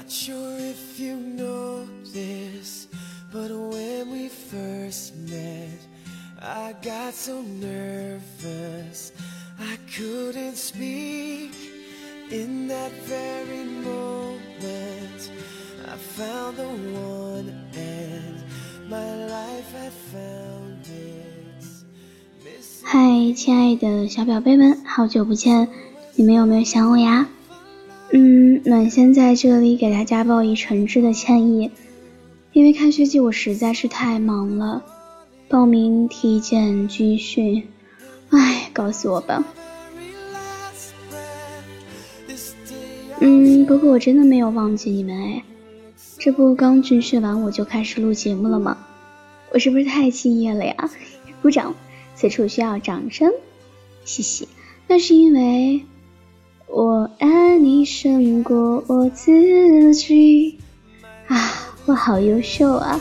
Not sure if you know this, but when we first met, I got so nervous I couldn't speak. In that very moment, I found the one, and my life had found its missing. 嗨，亲爱的小宝贝们，好久不见，你们有没有想我呀？ 嗯，暖先在这里给大家报以诚挚的歉意，因为开学季我实在是太忙了，报名、体检、军训，唉，告诉我吧。嗯，不过我真的没有忘记你们哎，这不刚军训完我就开始录节目了吗？我是不是太敬业了呀？鼓掌，此处需要掌声，嘻嘻。那是因为我爱你胜过我自己啊，我好优秀啊。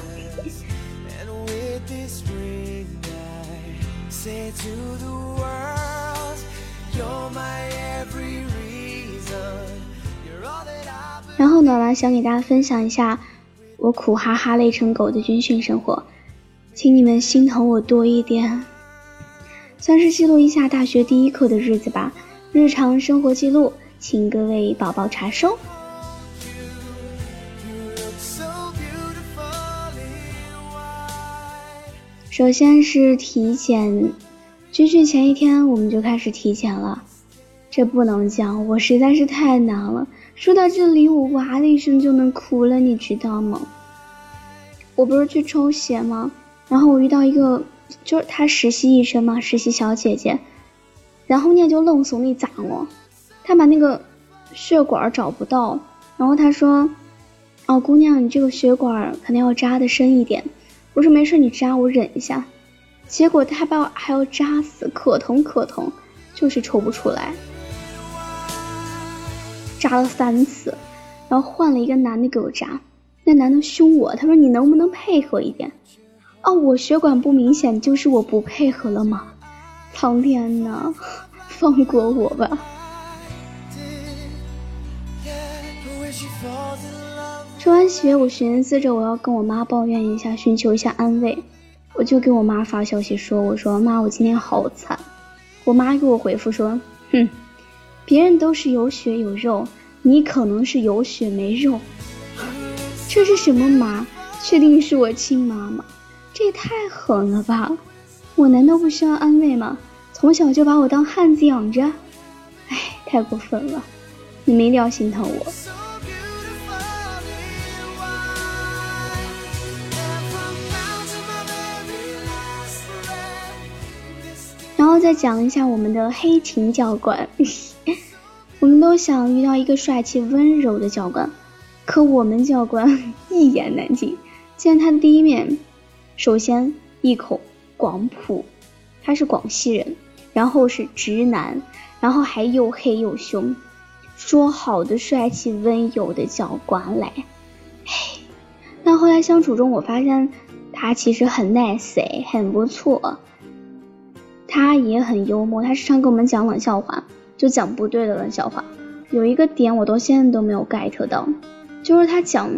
然后暖暖想给大家分享一下我苦哈哈累成狗的军训生活，请你们心疼我多一点，算是记录一下大学第一课的日子吧。日常生活记录，请各位宝宝查收。首先是体检，军训前一天我们就开始体检了，这不能讲，我实在是太难了。说到这里，我哇的一声就能哭了，你知道吗？我不是去抽血吗？然后我遇到一个，就是她实习医生嘛，实习小姐姐，然后呢就愣怂的砸我，他把那个血管找不到，然后他说：“哦，姑娘，你这个血管肯定要扎的深一点。”我说没事，你扎我忍一下。结果他把我还要扎死，可疼可疼，就是抽不出来。扎了三次，然后换了一个男的给我扎，那男的凶我，他说你能不能配合一点？哦，我血管不明显，就是我不配合了吗？苍天呐，放过我吧！Yeah, but when she falls in love, 抽完血，我寻思着我要跟我妈抱怨一下，寻求一下安慰，我就给我妈发消息说：“我说妈，我今天好惨。”我妈给我回复说：“哼，别人都是有血有肉，你可能是有血没肉。这是什么妈？确定是我亲妈吗？这也太狠了吧！我难道不需要安慰吗？从小就把我当汉子养着，哎，太过分了！你们一定要心疼我。”然后再讲一下我们的黑琴教官，我们都想遇到一个帅气温柔的教官，可我们教官 一言难尽。见他的第一面，首先一口广普，他是广西人，然后是直男，然后还又黑又凶，说好的帅气温柔的教官嘞，嘿，但后来相处中，我发现他其实很 nice，很不错。他也很幽默，他时常给我们讲冷笑话，就讲不对的冷笑话。有一个点我到现在都没有 get 到，就是他讲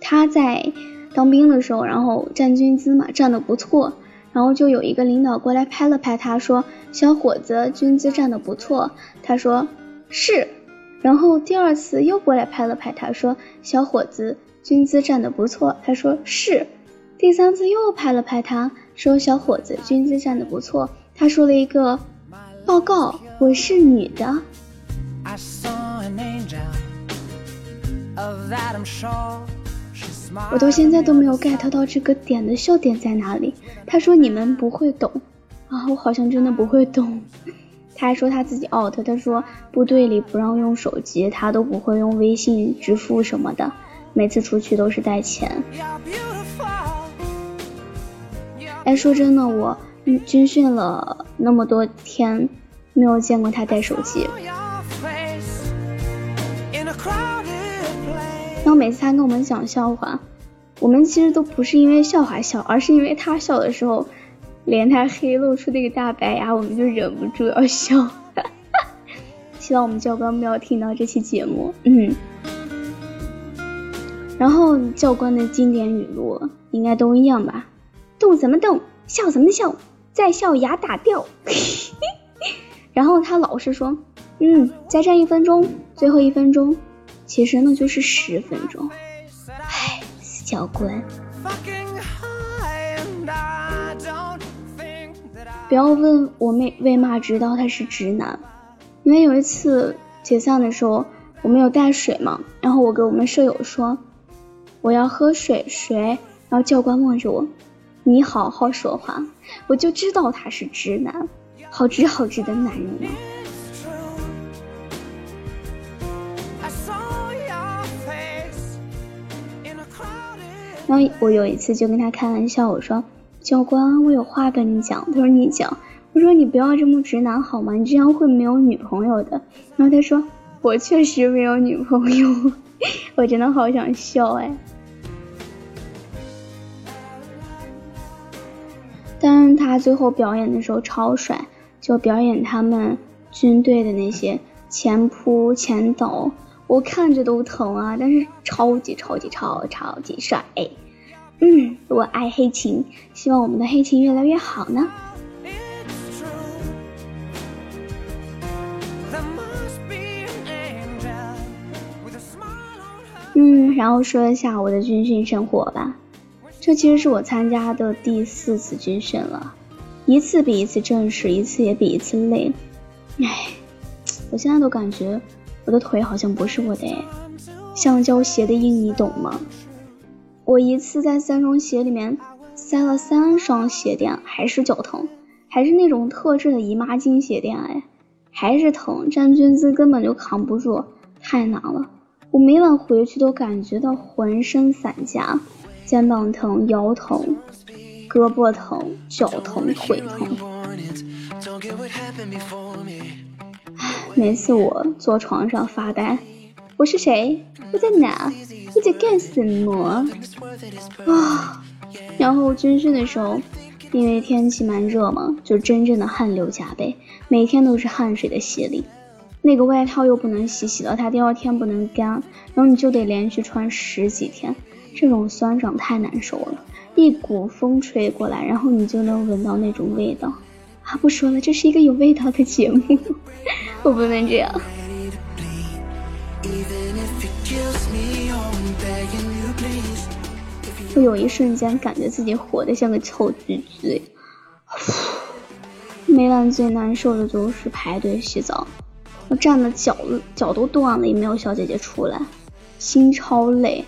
他在当兵的时候，然后站军姿嘛，站得不错，然后就有一个领导过来拍了拍他，说：“小伙子，军姿站得不错。”他说：“是。”然后第二次又过来拍了拍他，说：“小伙子，军姿站得不错。”他说：“是。”第三次又拍了拍他，说：“小伙子，军姿站得不错。”他说了一个：“报告，我是女的。I saw an angel. Of that I'm sure. She ”smiled. 我到现在都没有 get 到这个点的笑点在哪里。他说：“你们不会懂啊，我好像真的不会懂。”他还说他自己 out，他说部队里不让用手机，他都不会用微信支付什么的，每次出去都是带钱。哎，说真的，我军训了那么多天，没有见过他带手机。然后每次他跟我们讲笑话，我们其实都不是因为笑话笑，而是因为他笑的时候，脸太黑，露出那个大白牙，我们就忍不住要笑。希望我们教官不要听到这期节目。嗯，然后教官的经典语录应该都一样吧？动什么动，笑什么笑，再笑牙打掉。然后他老是说，嗯，再站一分钟，最后一分钟，其实呢就是十分钟。唉，死教官。不要问我妹为嘛知道他是直男，因为有一次解散的时候我没有带水嘛，然后我跟我们舍友说我要喝水水，然后教官望着我，你好好说话，我就知道他是直男。好直好直的男人呢。然后我有一次就跟他开玩笑，我说：“教官，我有话跟你讲。”他说：“你讲。”我说：“你不要这么直男好吗？你这样会没有女朋友的。”然后他说：“我确实没有女朋友。”我真的好想笑哎。但是他最后表演的时候超帅。就表演他们军队的那些前扑前倒，我看着都疼啊！但是超级超级超超级帅，嗯，我爱黑琴，希望我们的黑琴越来越好呢。嗯，然后说一下我的军训生活吧，这其实是我参加的第四次军训了。一次比一次正式，一次也比一次累。唉，我现在都感觉我的腿好像不是我的哎。橡胶鞋的硬，你懂吗？我一次在三双鞋里面塞了三双鞋垫，还是脚疼，还是那种特制的姨妈巾鞋垫哎，还是疼，站军姿根本就扛不住，太难了。我每晚回去都感觉到浑身散架，肩膀疼，腰疼。胳膊疼，脚疼，腿疼。每次我坐床上发呆，我是谁？我在哪？我在干什么？啊！然后军训的时候，因为天气蛮热嘛，就真正的汗流浃背，每天都是汗水的洗礼。那个外套又不能洗，洗了它第二天不能干，然后你就得连续穿十几天，这种酸爽太难受了。一股风吹过来，然后你就能闻到那种味道。啊，不说了，这是一个有味道的节目，我不能这样。我有一瞬间感觉自己活得像个臭橘子。每晚最难受的就是排队洗澡，我站的脚脚都断了，也没有小姐姐出来，心超累。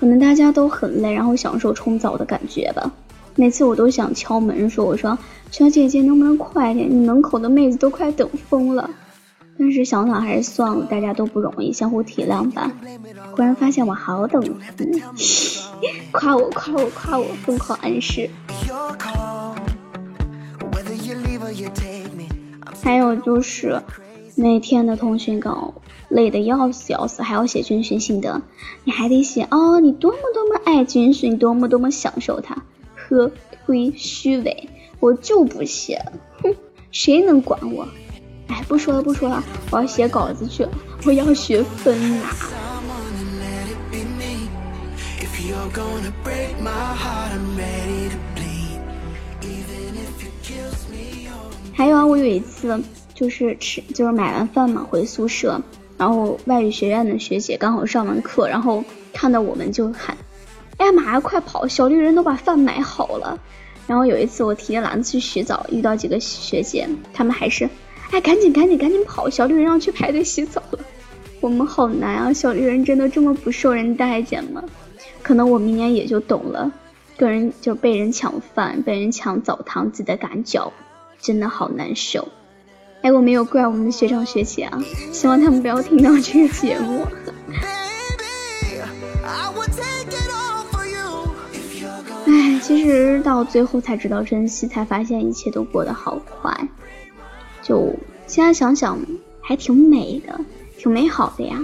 可能大家都很累，然后享受冲澡的感觉吧。每次我都想敲门说：“我说小姐姐能不能快点？你门口的妹子都快等疯了。”但是想想还是算了，大家都不容易，相互体谅吧。忽然发现我好等，夸我夸我夸我，疯狂暗示。还有就是每天的通讯稿。累得要死要死，还要写军训心得，你还得写哦，你多么多么爱军训，多么多么享受它。呵，忒虚伪，我就不写，哼，谁能管我？哎，不说了不说了，我要写稿子去了，我要学分呐。还有啊，我有一次就是吃，就是买完饭嘛，回宿舍。然后外语学院的学姐刚好上完课，然后看到我们就喊：“哎呀妈呀，快跑！小绿人都把饭买好了。”然后有一次我提着篮子去洗澡，遇到几个学姐，她们还是：“哎，赶紧赶紧赶紧跑！小绿人要去排队洗澡了。”我们好难啊！小绿人真的这么不受人待见吗？可能我明年也就懂了，个人就被人抢饭，被人抢澡堂子的感觉，真的好难受。哎，我没有怪我们的学长学姐啊，希望他们不要听到这个节目。其实到最后才知道珍惜，才发现一切都过得好快。就现在想想，还挺美的，挺美好的呀。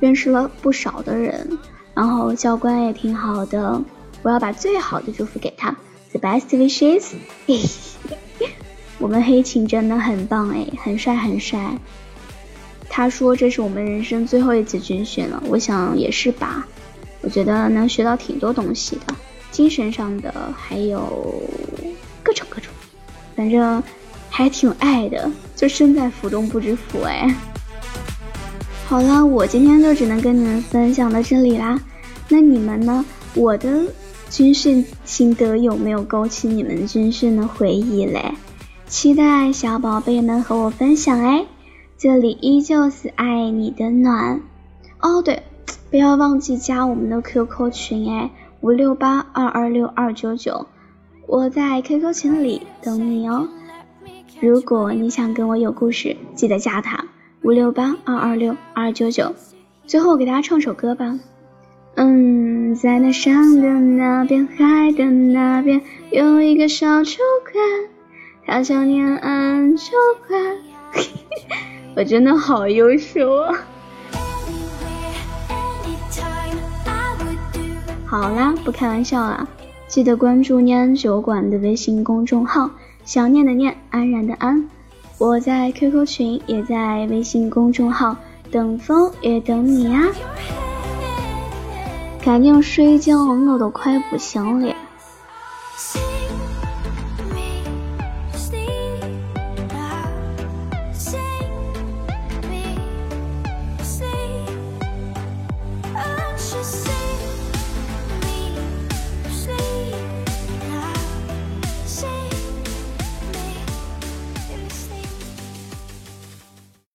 认识了不少的人，然后教官也挺好的，我要把最好的祝福给他，the best wishes。我们黑琴真的很棒哎，很帅很帅。他说这是我们人生最后一次军训了，我想也是吧。我觉得能学到挺多东西的，精神上的还有各种各种，反正还挺爱的，就身在福中不知福哎。好了，我今天就只能跟你们分享到这里啦。那你们呢？我的军训心得有没有勾起你们军训的回忆嘞？期待小宝贝们和我分享哎。这里依旧是爱你的暖哦，对，不要忘记加我们的 QQ 群哎，五六八二二六二九九，我在 QQ 群里等你哦。如果你想跟我有故事，记得加他五六八二二六二九九。最后给大家唱首歌吧，嗯，在那山的那边，海的那边，有一个小酒馆，他叫念安酒馆。我真的好优秀啊！好啦，不开玩笑啦，记得关注念安酒馆的微信公众号，想念的念，安然的安。我在 QQ 群，也在微信公众号，等风也等你啊！赶紧睡觉，我都快不行了。